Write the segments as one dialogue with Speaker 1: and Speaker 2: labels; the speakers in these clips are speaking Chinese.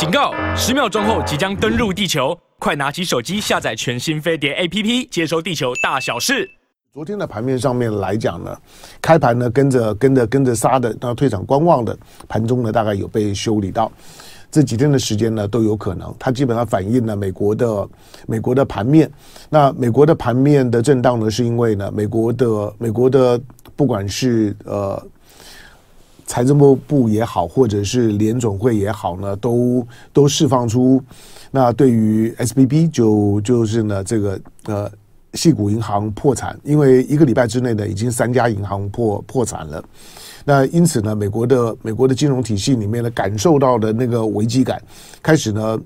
Speaker 1: 警告！十秒钟后即将登陆地球，快拿起手机下载全新飞碟 APP，接收地球大小事。
Speaker 2: 昨天的盘面上面来讲呢，开盘呢跟着跟着跟着杀的，那退场观望的盘中呢大概有被修理到。这几天的时间呢都有可能，它基本上反映了美国的美国的盘面。那美国的盘面的震荡呢，是因为呢美国的美国的不管是呃。财政部部也好，或者是联总会也好呢，都都释放出那对于 SBB 就就是呢这个呃矽谷银行破产，因为一个礼拜之内呢已经三家银行破破产了，那因此呢美国的美国的金融体系里面呢感受到的那个危机感，开始呢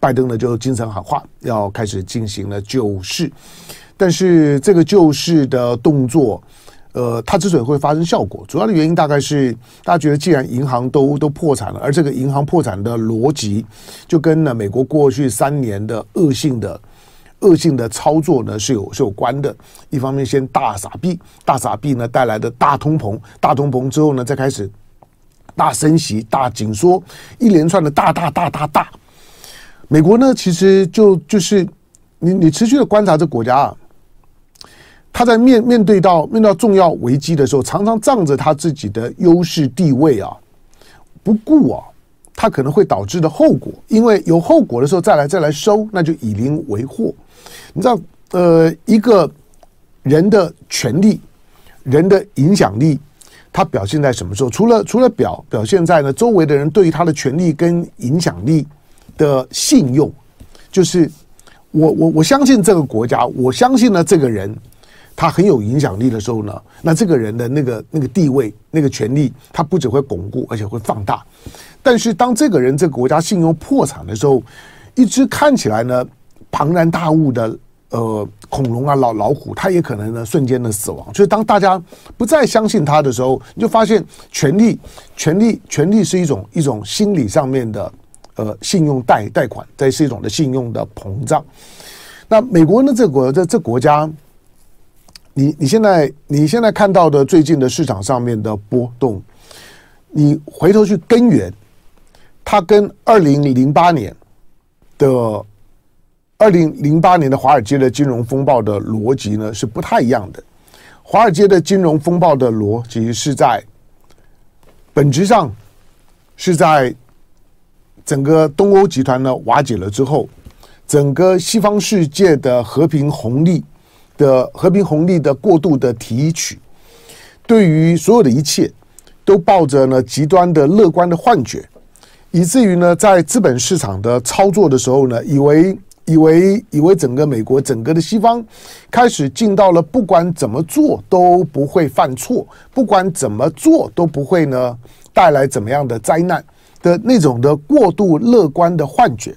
Speaker 2: 拜登呢就精神喊话，要开始进行了救市，但是这个救市的动作。呃，它之所以会发生效果，主要的原因大概是大家觉得，既然银行都都破产了，而这个银行破产的逻辑，就跟呢美国过去三年的恶性的恶性的操作呢是有是有关的。一方面，先大撒币，大撒币呢带来的大通膨，大通膨之后呢，再开始大升息、大紧缩，一连串的大大大大大。美国呢，其实就就是你你持续的观察这国家啊。他在面面对到面对到重要危机的时候，常常仗着他自己的优势地位啊，不顾啊，他可能会导致的后果。因为有后果的时候再来再来收，那就以邻为祸。你知道，呃，一个人的权力、人的影响力，他表现在什么时候？除了除了表表现在呢，周围的人对于他的权力跟影响力的信用，就是我我我相信这个国家，我相信呢这个人。他很有影响力的时候呢，那这个人的那个那个地位、那个权力，他不只会巩固，而且会放大。但是当这个人这个国家信用破产的时候，一只看起来呢庞然大物的呃恐龙啊老老虎，它也可能呢瞬间的死亡。所以当大家不再相信他的时候，你就发现权力、权力、权力是一种一种心理上面的呃信用贷贷款，这是一种的信用的膨胀。那美国呢这国这这国家。你你现在你现在看到的最近的市场上面的波动，你回头去根源，它跟二零零八年的二零零八年的华尔街的金融风暴的逻辑呢是不太一样的。华尔街的金融风暴的逻辑是在本质上是在整个东欧集团呢瓦解了之后，整个西方世界的和平红利。的和平红利的过度的提取，对于所有的一切都抱着呢极端的乐观的幻觉，以至于呢在资本市场的操作的时候呢，以为以为以为整个美国整个的西方开始进到了不管怎么做都不会犯错，不管怎么做都不会呢带来怎么样的灾难的那种的过度乐观的幻觉，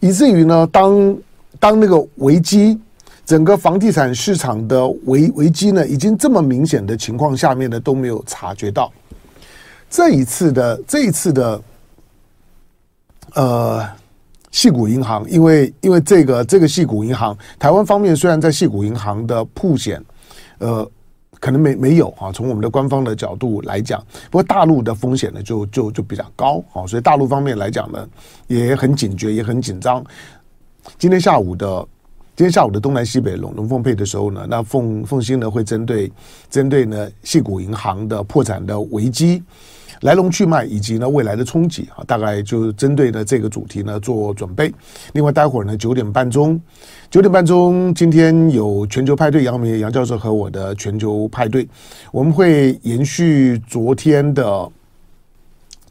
Speaker 2: 以至于呢当当那个危机。整个房地产市场的危危机呢，已经这么明显的情况下面呢，都没有察觉到。这一次的这一次的，呃，矽谷银行，因为因为这个这个矽谷银行，台湾方面虽然在矽谷银行的曝险，呃，可能没没有啊，从我们的官方的角度来讲，不过大陆的风险呢，就就就比较高啊，所以大陆方面来讲呢，也很警觉，也很紧张。今天下午的。今天下午的东南西北龙龙凤配的时候呢，那凤凤馨呢会针对针对呢矽谷银行的破产的危机来龙去脉以及呢未来的冲击啊，大概就针对呢这个主题呢做准备。另外，待会儿呢九点半钟，九点半钟今天有全球派对，杨明杨教授和我的全球派对，我们会延续昨天的，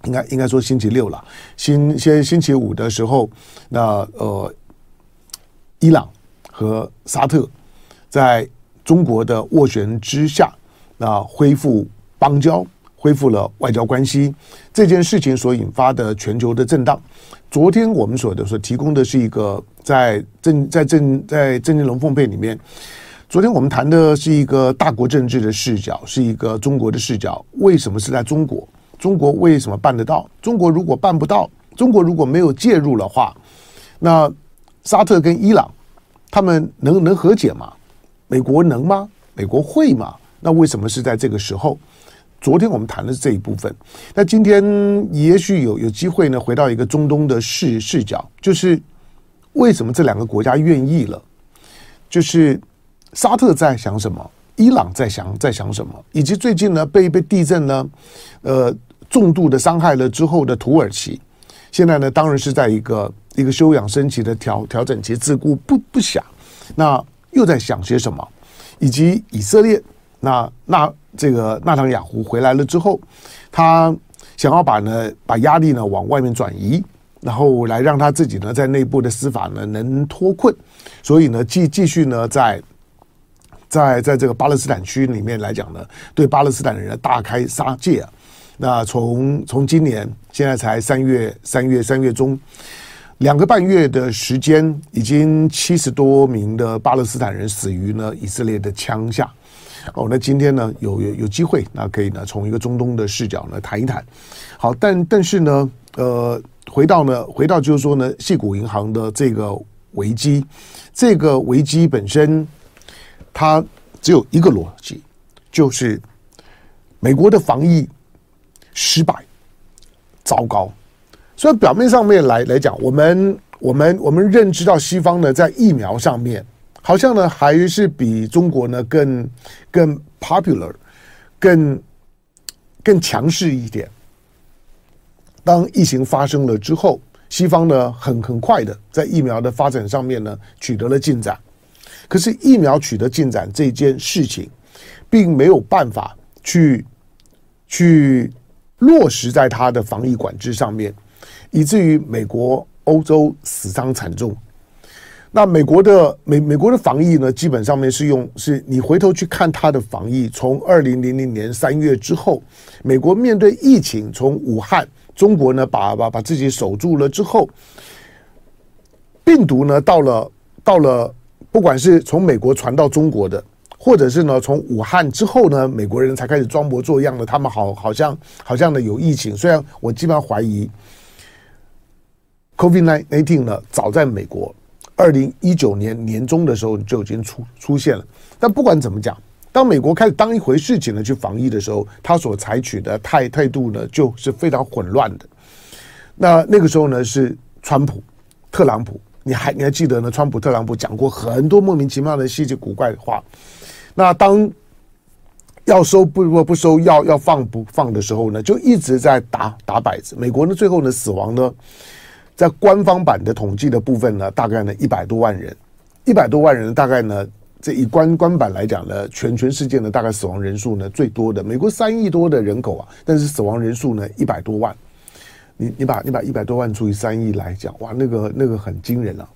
Speaker 2: 应该应该说星期六了，星先星期五的时候，那呃伊朗。和沙特在中国的斡旋之下，那恢复邦交，恢复了外交关系。这件事情所引发的全球的震荡，昨天我们所的所提供的是一个在政在政在政经龙凤配里面，昨天我们谈的是一个大国政治的视角，是一个中国的视角。为什么是在中国？中国为什么办得到？中国如果办不到，中国如果没有介入的话，那沙特跟伊朗。他们能能和解吗？美国能吗？美国会吗？那为什么是在这个时候？昨天我们谈的是这一部分，那今天也许有有机会呢，回到一个中东的视视角，就是为什么这两个国家愿意了？就是沙特在想什么，伊朗在想在想什么，以及最近呢被被地震呢，呃，重度的伤害了之后的土耳其，现在呢当然是在一个一个休养生息的调调整期，自顾不不暇，那又在想些什么？以及以色列，那那。这个纳坦雅胡回来了之后，他想要把呢把压力呢往外面转移，然后来让他自己呢在内部的司法呢能脱困，所以呢继继续呢在在在这个巴勒斯坦区里面来讲呢，对巴勒斯坦人大开杀戒啊。那从从今年现在才三月三月三月中，两个半月的时间，已经七十多名的巴勒斯坦人死于呢以色列的枪下。哦，那今天呢，有有有机会，那可以呢，从一个中东的视角呢谈一谈。好，但但是呢，呃，回到呢，回到就是说呢，矽谷银行的这个危机，这个危机本身，它只有一个逻辑，就是美国的防疫失败，糟糕。所以表面上面来来讲，我们我们我们认知到西方呢，在疫苗上面。好像呢，还是比中国呢更更 popular，更更强势一点。当疫情发生了之后，西方呢很很快的在疫苗的发展上面呢取得了进展。可是疫苗取得进展这件事情，并没有办法去去落实在它的防疫管制上面，以至于美国、欧洲死伤惨重。那美国的美美国的防疫呢，基本上面是用是你回头去看它的防疫，从二零零零年三月之后，美国面对疫情，从武汉，中国呢把把把自己守住了之后，病毒呢到了到了，不管是从美国传到中国的，或者是呢从武汉之后呢，美国人才开始装模作样的，他们好好像好像呢有疫情，虽然我基本上怀疑，COVID nineteen 呢早在美国。二零一九年年中的时候就已经出出现了，但不管怎么讲，当美国开始当一回事情呢去防疫的时候，他所采取的态态度呢就是非常混乱的。那那个时候呢是川普、特朗普，你还你还记得呢？川普、特朗普讲过很多莫名其妙的稀奇古怪的话。那当要收不不不收，要要放不放的时候呢，就一直在打打摆子。美国呢最后呢死亡呢。在官方版的统计的部分呢，大概呢一百多万人，一百多万人大概呢，这以官官版来讲呢，全全世界呢大概死亡人数呢最多的，美国三亿多的人口啊，但是死亡人数呢一百多万，你你把你把一百多万除以三亿来讲，哇，那个那个很惊人啊。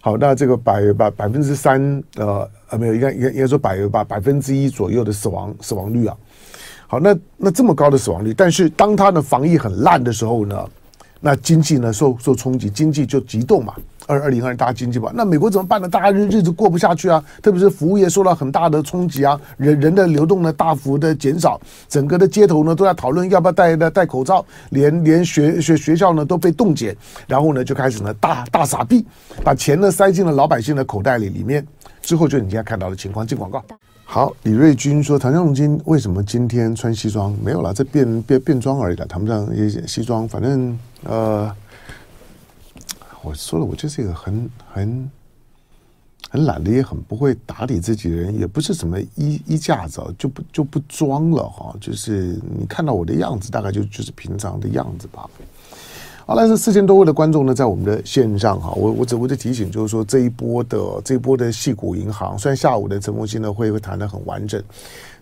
Speaker 2: 好，那这个百百百分之三呃呃没有，应该应该应该说百百百分之一左右的死亡死亡率啊。好，那那这么高的死亡率，但是当他的防疫很烂的时候呢？那经济呢受受冲击，经济就急冻嘛。二二零二大家经济吧，那美国怎么办呢？大家日日子过不下去啊，特别是服务业受到很大的冲击啊，人人的流动呢大幅的减少，整个的街头呢都在讨论要不要戴戴戴口罩，连连学学学校呢都被冻结，然后呢就开始呢大大撒币，把钱呢塞进了老百姓的口袋里里面，之后就你现在看到的情况。进广告。好，李瑞军说：“唐湘龙今为什么今天穿西装？没有了，这变变变装而已了。谈不上也西装，反正呃，我说了，我就是一个很很很懒的，也很不会打理自己的人，也不是什么衣衣架子，就不就不装了哈。就是你看到我的样子，大概就就是平常的样子吧。”好，来是四千多位的观众呢，在我们的线上哈，我我只我的提醒就是说，这一波的这一波的矽谷银行，虽然下午的陈凤馨呢会会谈的很完整，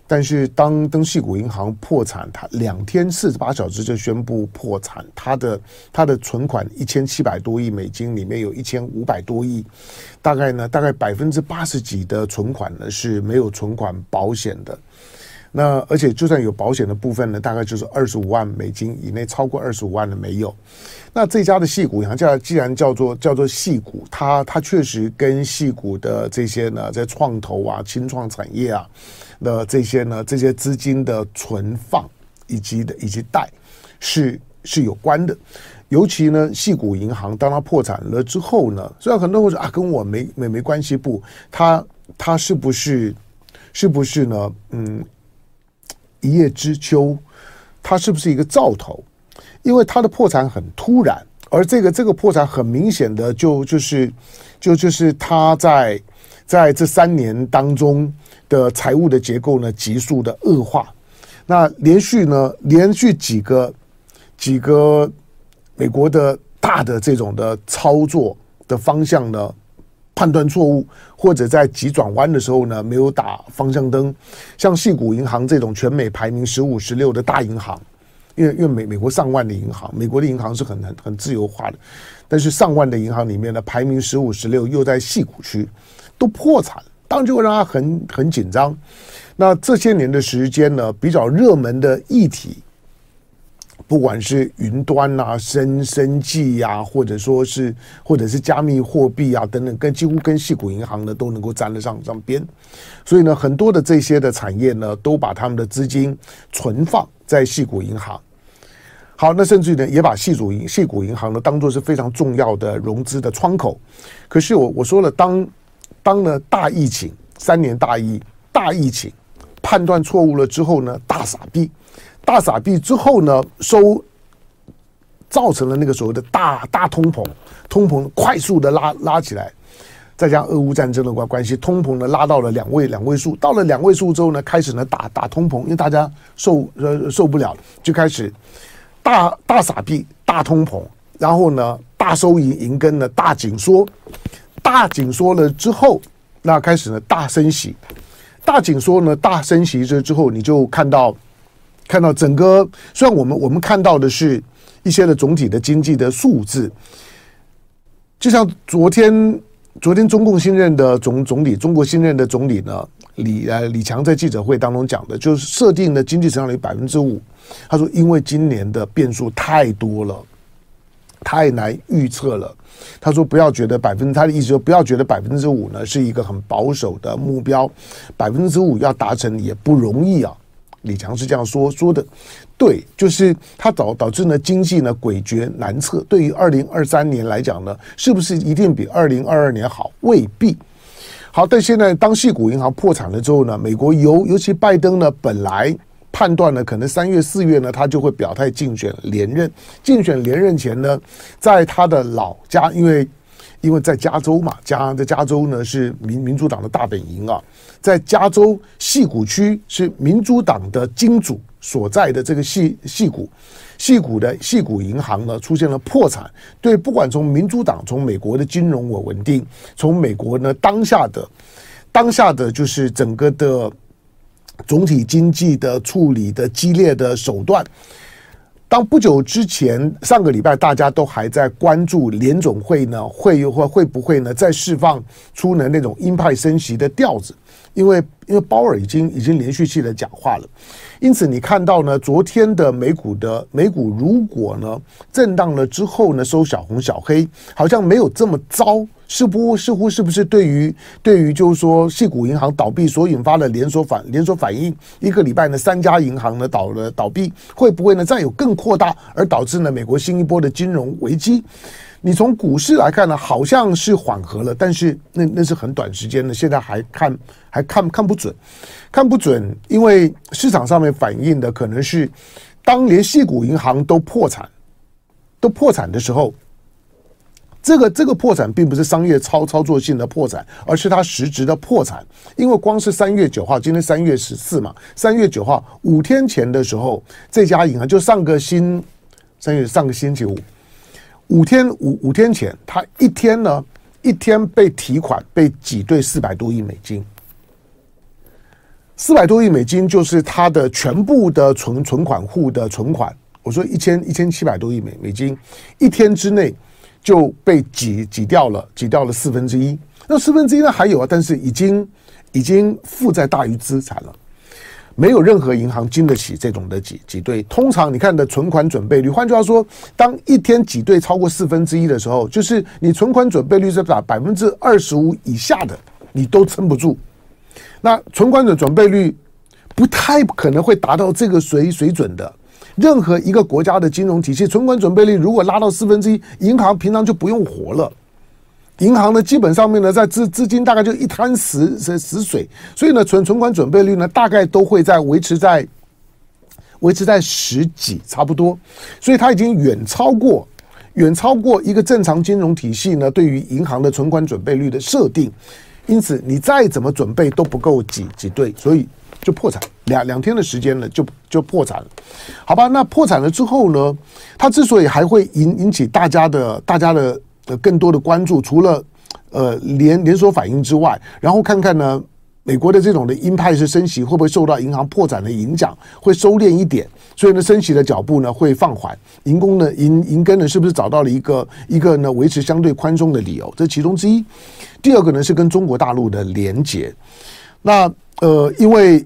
Speaker 2: 但是当当矽谷银行破产，它两天四十八小时就宣布破产，它的它的存款一千七百多亿美金，里面有一千五百多亿，大概呢大概百分之八十几的存款呢是没有存款保险的。那而且就算有保险的部分呢，大概就是二十五万美金以内，超过二十五万的没有。那这家的矽谷银行既然叫做叫做矽谷，它它确实跟矽谷的这些呢，在创投啊、轻创产业啊的这些呢，这些资金的存放以及的以及贷是是有关的。尤其呢，矽谷银行当它破产了之后呢，虽然很多人会说啊，跟我没没没关系，不，它它是不是是不是呢？嗯。一叶知秋，它是不是一个兆头？因为它的破产很突然，而这个这个破产很明显的就就是就就是它在在这三年当中的财务的结构呢急速的恶化，那连续呢连续几个几个美国的大的这种的操作的方向呢判断错误，或者在急转弯的时候呢没有打方向灯，像矽谷银行这种全美排名十五十六的大银行。因为因为美美国上万的银行，美国的银行是很很很自由化的，但是上万的银行里面呢，排名十五十六，又在矽谷区，都破产，当然就会让他很很紧张。那这些年的时间呢，比较热门的议题，不管是云端啊、生生计呀，或者说是或者是加密货币啊等等，跟几乎跟矽谷银行呢都能够沾得上上边。所以呢，很多的这些的产业呢，都把他们的资金存放在矽谷银行。好，那甚至于呢，也把系主银矽谷银行呢当做是非常重要的融资的窗口。可是我我说了，当当呢大疫情三年大疫大疫情判断错误了之后呢，大傻逼，大傻币之后呢，收造成了那个所谓的大大通膨，通膨快速的拉拉起来，再加俄乌战争的关关系，通膨呢拉到了两位两位数，到了两位数之后呢，开始呢打打通膨，因为大家受呃受不了，就开始。大大傻币、大通膨，然后呢，大收银银根呢，大紧缩，大紧缩了之后，那开始呢，大升息，大紧缩呢，大升息这之后，你就看到，看到整个，虽然我们我们看到的是一些的总体的经济的数字，就像昨天，昨天中共新任的总总理，中国新任的总理呢，李呃李强在记者会当中讲的，就是设定的经济成长率百分之五。他说：“因为今年的变数太多了，太难预测了。”他说：“不要觉得百分之，他的意思说不要觉得百分之五呢是一个很保守的目标，百分之五要达成也不容易啊。”李强是这样说说的，对，就是他导导致呢经济呢诡谲难测。对于二零二三年来讲呢，是不是一定比二零二二年好？未必。好，但现在当矽谷银行破产了之后呢，美国尤尤其拜登呢本来。判断呢，可能三月四月呢，他就会表态竞选连任。竞选连任前呢，在他的老家，因为因为在加州嘛，加在加州呢是民民主党的大本营啊，在加州矽谷区是民主党的金主所在的这个矽矽谷，矽谷的矽谷银行呢出现了破产。对，不管从民主党，从美国的金融稳稳定，从美国呢当下的当下的就是整个的。总体经济的处理的激烈的手段，当不久之前上个礼拜大家都还在关注联总会呢会会会不会呢再释放出呢那种鹰派升息的调子，因为因为鲍尔已经已经连续性的讲话了，因此你看到呢昨天的美股的美股如果呢震荡了之后呢收小红小黑，好像没有这么糟。似乎似乎是不是对于对于就是说，系股银行倒闭所引发的连锁反连锁反应，一个礼拜呢，三家银行呢倒了倒闭，会不会呢再有更扩大，而导致呢美国新一波的金融危机？你从股市来看呢，好像是缓和了，但是那那是很短时间的，现在还看还看看不准，看不准，因为市场上面反映的可能是，当连矽谷银行都破产，都破产的时候。这个这个破产并不是商业操操作性的破产，而是它实质的破产。因为光是三月九号，今天三月十四嘛，三月九号五天前的时候，这家银行就上个星三月上个星期五，五天五五天前，他一天呢一天被提款被挤兑四百多亿美金，四百多亿美金就是他的全部的存存款户的存款。我说一千一千七百多亿美美金，一天之内。就被挤挤掉了，挤掉了四分之一。那四分之一呢？还有啊，但是已经已经负债大于资产了，没有任何银行经得起这种的挤挤兑。通常你看的存款准备率，换句话说，当一天挤兑超过四分之一的时候，就是你存款准备率是把百分之二十五以下的，你都撑不住。那存款的准备率不太可能会达到这个水水准的。任何一个国家的金融体系存款准备率如果拉到四分之一，银行平常就不用活了。银行呢，基本上面呢，在资资金大概就一滩死死死水，所以呢，存存款准备率呢，大概都会在维持在维持在十几差不多，所以它已经远超过远超过一个正常金融体系呢对于银行的存款准备率的设定，因此你再怎么准备都不够挤挤兑，所以就破产，两两天的时间呢就就破产了，好吧？那破产了之后呢，它之所以还会引引起大家的大家的呃更多的关注，除了呃连连锁反应之外，然后看看呢。美国的这种的鹰派式升息会不会受到银行破产的影响？会收敛一点，所以呢，升息的脚步呢会放缓。银工呢，银银根呢，是不是找到了一个一个呢维持相对宽松的理由？这其中之一。第二个呢是跟中国大陆的连结。那呃，因为。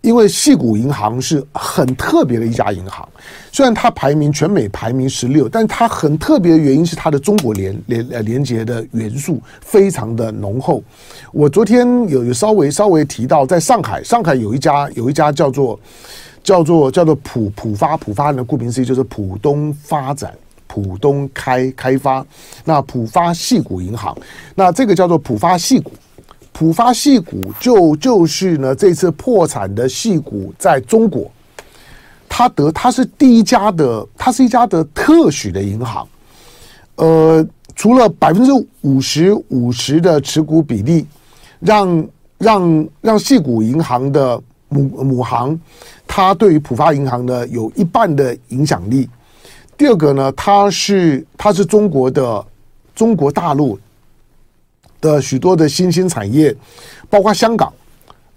Speaker 2: 因为细谷银行是很特别的一家银行，虽然它排名全美排名十六，但它很特别的原因是它的中国连连呃连接的元素非常的浓厚。我昨天有有稍微稍微提到，在上海，上海有一家有一家叫做叫做叫做浦浦发浦发呢，顾名思义就是浦东发展、浦东开开发。那浦发细谷银行，那这个叫做浦发细谷。浦发系股就就是呢，这次破产的系股在中国，它得它是第一家的，它是一家的特许的银行。呃，除了百分之五十五十的持股比例，让让让系股银行的母母行，它对于浦发银行呢有一半的影响力。第二个呢，它是它是中国的中国大陆。的许多的新兴产业，包括香港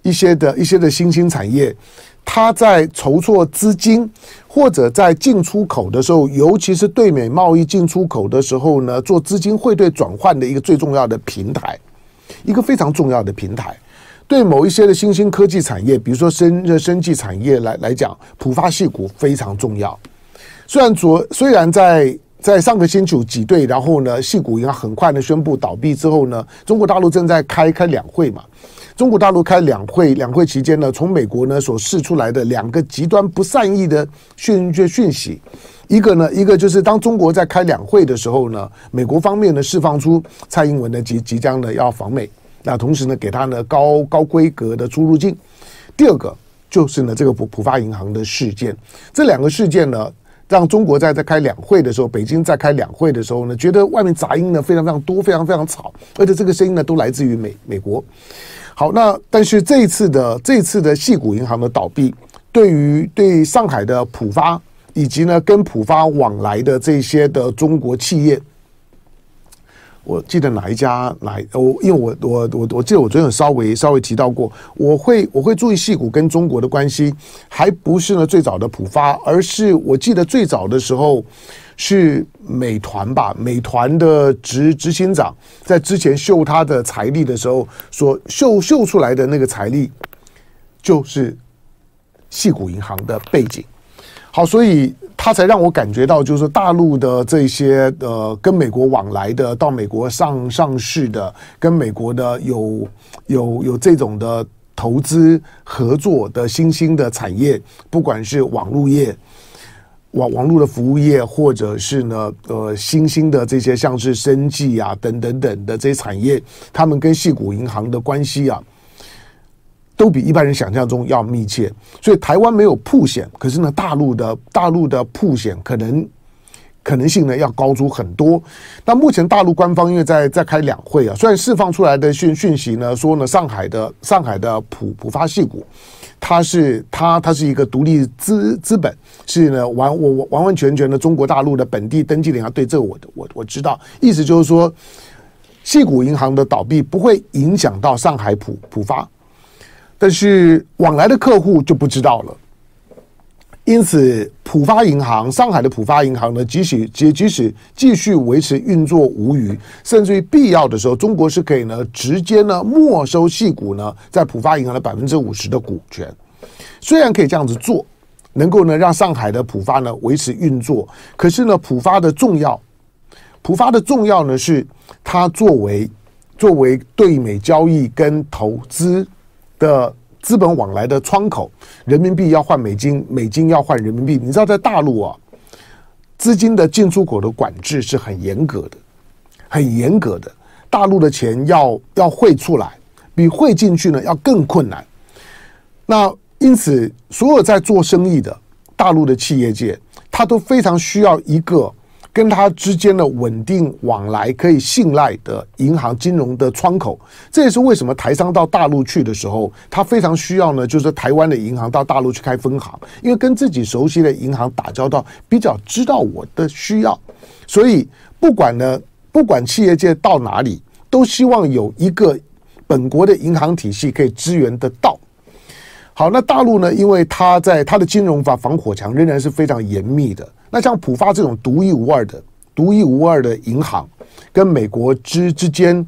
Speaker 2: 一些的一些的新兴产业，它在筹措资金或者在进出口的时候，尤其是对美贸易进出口的时候呢，做资金汇兑转换的一个最重要的平台，一个非常重要的平台。对某一些的新兴科技产业，比如说生生技产业来来讲，浦发系股非常重要。虽然昨虽然在。在上个星期挤兑，然后呢，系股银行很快呢宣布倒闭之后呢，中国大陆正在开开两会嘛。中国大陆开两会，两会期间呢，从美国呢所释出来的两个极端不善意的讯讯息，一个呢，一个就是当中国在开两会的时候呢，美国方面呢释放出蔡英文呢即即将呢要访美，那同时呢给他呢高高规格的出入境。第二个就是呢这个浦浦发银行的事件，这两个事件呢。让中国在在开两会的时候，北京在开两会的时候呢，觉得外面杂音呢非常非常多，非常非常吵，而且这个声音呢都来自于美美国。好，那但是这一次的这一次的细谷银行的倒闭，对于对上海的浦发以及呢跟浦发往来的这些的中国企业。我记得哪一家哪我，因为我我我我记得我昨天有稍微稍微提到过，我会我会注意矽谷跟中国的关系，还不是呢最早的浦发，而是我记得最早的时候是美团吧，美团的执执行长在之前秀他的财力的时候，所秀秀出来的那个财力，就是矽谷银行的背景。好，所以。他才让我感觉到，就是大陆的这些呃，跟美国往来的，到美国上上市的，跟美国的有有有这种的投资合作的新兴的产业，不管是网络业、网网络的服务业，或者是呢呃新兴的这些像是生技啊等等等的这些产业，他们跟系股银行的关系啊。都比一般人想象中要密切，所以台湾没有曝险，可是呢，大陆的大陆的曝险可能可能性呢要高出很多。那目前大陆官方因为在在开两会啊，虽然释放出来的讯讯息呢说呢，上海的上海的浦浦发系股，它是它它是一个独立资资本，是呢完我完完全全的中国大陆的本地登记的银行。对这个我我我知道，意思就是说，矽谷银行的倒闭不会影响到上海浦浦发。但是往来的客户就不知道了，因此浦发银行，上海的浦发银行呢，即使即即使继续维持运作无虞，甚至于必要的时候，中国是可以呢直接呢没收矽谷呢在浦发银行的百分之五十的股权。虽然可以这样子做，能够呢让上海的浦发呢维持运作，可是呢浦发的重要，浦发的重要呢是它作为作为对美交易跟投资。的资本往来的窗口，人民币要换美金，美金要换人民币。你知道，在大陆啊，资金的进出口的管制是很严格的，很严格的。大陆的钱要要汇出来，比汇进去呢要更困难。那因此，所有在做生意的，大陆的企业界，他都非常需要一个跟他之间的稳定往来、可以信赖的银行金融的窗口。这也是为什么台商到大陆去的时候，他非常需要呢，就是台湾的银行到大陆去开分行，因为跟自己熟悉的银行打交道，比较知道我的需要。所以不管呢，不管企业界到哪里，都希望有一个本国的银行体系可以支援得到。好，那大陆呢？因为它在它的金融法防火墙仍然是非常严密的。那像浦发这种独一无二的、独一无二的银行，跟美国之之间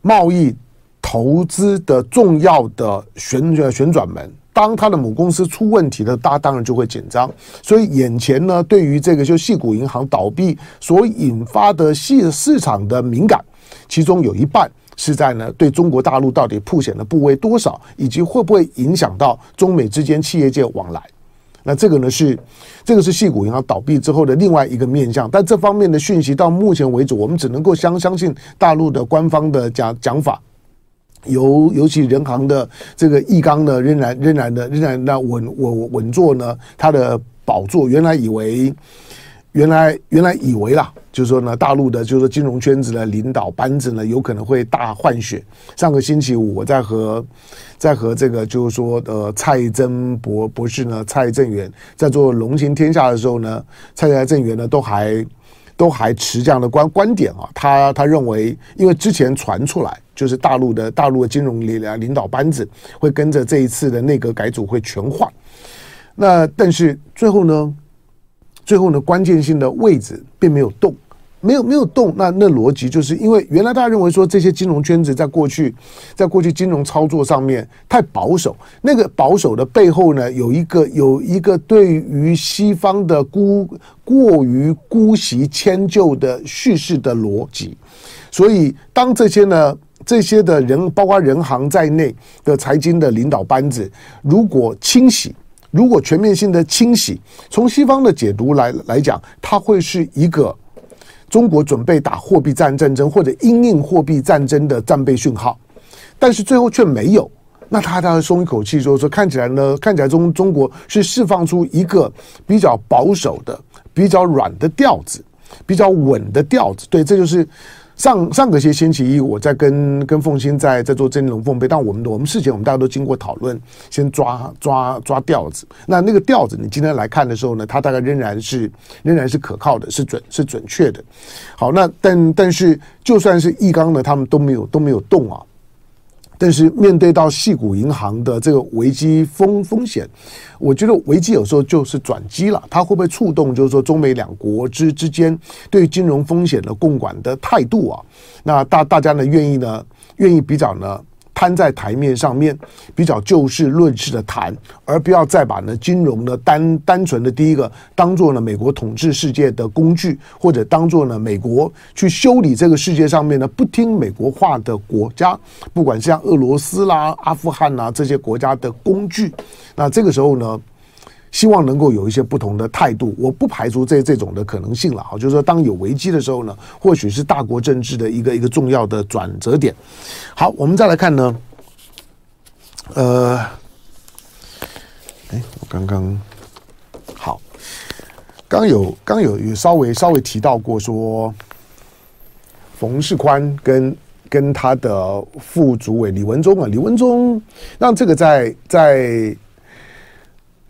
Speaker 2: 贸易投资的重要的旋转旋转门，当它的母公司出问题了，大当然就会紧张。所以眼前呢，对于这个就系股银行倒闭所引发的系市场的敏感，其中有一半。是在呢，对中国大陆到底曝险的部位多少，以及会不会影响到中美之间企业界往来？那这个呢是，这个是矽谷银行倒闭之后的另外一个面向。但这方面的讯息到目前为止，我们只能够相相信大陆的官方的讲讲法。尤尤其人行的这个易纲呢，仍然仍然的仍然那稳稳稳坐呢，他的宝座。原来以为。原来原来以为啦，就是说呢，大陆的就是说金融圈子的领导班子呢，有可能会大换血。上个星期五，我在和在和这个就是说呃蔡真博博士呢，蔡正元在做《龙行天下》的时候呢，蔡蔡正元呢都还都还持这样的观观点啊，他他认为，因为之前传出来就是大陆的大陆的金融领领导班子会跟着这一次的内阁改组会全换，那但是最后呢？最后呢，关键性的位置并没有动，没有没有动。那那逻辑就是因为原来大家认为说这些金融圈子在过去，在过去金融操作上面太保守。那个保守的背后呢，有一个有一个对于西方的姑过于姑息迁就的叙事的逻辑。所以当这些呢这些的人，包括人行在内的财经的领导班子，如果清洗。如果全面性的清洗，从西方的解读来来讲，它会是一个中国准备打货币战战争或者因应货币战争的战备讯号，但是最后却没有。那他他松一口气说说，看起来呢，看起来中中国是释放出一个比较保守的、比较软的调子，比较稳的调子。对，这就是。上上个些星期一，我在跟跟凤欣在在做真龙凤杯，但我们我们事前我们大家都经过讨论，先抓抓抓调子。那那个调子，你今天来看的时候呢，它大概仍然是仍然是可靠的，是准是准确的。好，那但但是就算是易纲呢，他们都没有都没有动啊。但是面对到系股银行的这个危机风风险，我觉得危机有时候就是转机了。它会不会触动，就是说中美两国之之间对金融风险的共管的态度啊？那大大家呢愿意呢愿意比较呢？摊在台面上面，比较就事论事的谈，而不要再把呢金融呢单单纯的第一个当做呢美国统治世界的工具，或者当做呢美国去修理这个世界上面呢不听美国话的国家，不管是像俄罗斯啦、阿富汗啦这些国家的工具，那这个时候呢。希望能够有一些不同的态度，我不排除这这种的可能性了。哈，就是说，当有危机的时候呢，或许是大国政治的一个一个重要的转折点。好，我们再来看呢，呃，哎，我刚刚好，刚有刚有有稍微稍微提到过说，冯世宽跟跟他的副主委李文忠啊，李文忠让这个在在。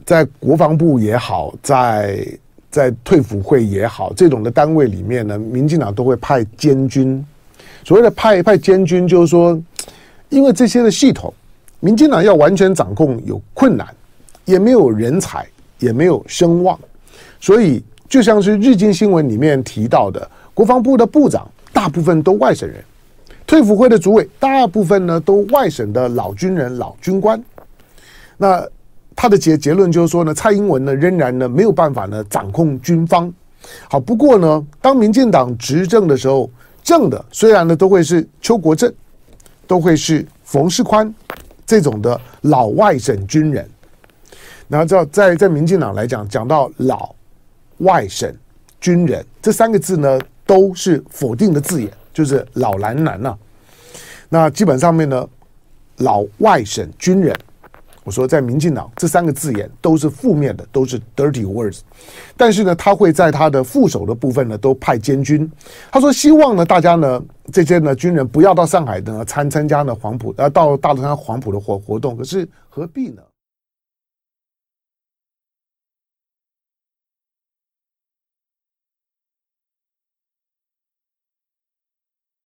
Speaker 2: 在国防部也好，在在退辅会也好，这种的单位里面呢，民进党都会派监军。所谓的派派监军，就是说，因为这些的系统，民进党要完全掌控有困难，也没有人才，也没有声望，所以就像是日经新闻里面提到的，国防部的部长大部分都外省人，退辅会的主委大部分呢都外省的老军人、老军官，那。他的结结论就是说呢，蔡英文呢仍然呢没有办法呢掌控军方。好，不过呢，当民进党执政的时候，政的虽然呢都会是邱国正，都会是冯世宽这种的老外省军人。然后在在在民进党来讲，讲到老外省军人这三个字呢，都是否定的字眼，就是老蓝蓝呐。那基本上面呢，老外省军人。我说在民进党这三个字眼都是负面的，都是 dirty words。但是呢，他会在他的副手的部分呢，都派监军。他说希望呢，大家呢这些呢军人不要到上海呢参参加呢黄埔，呃，到大陆上黄埔的活活动。可是何必呢？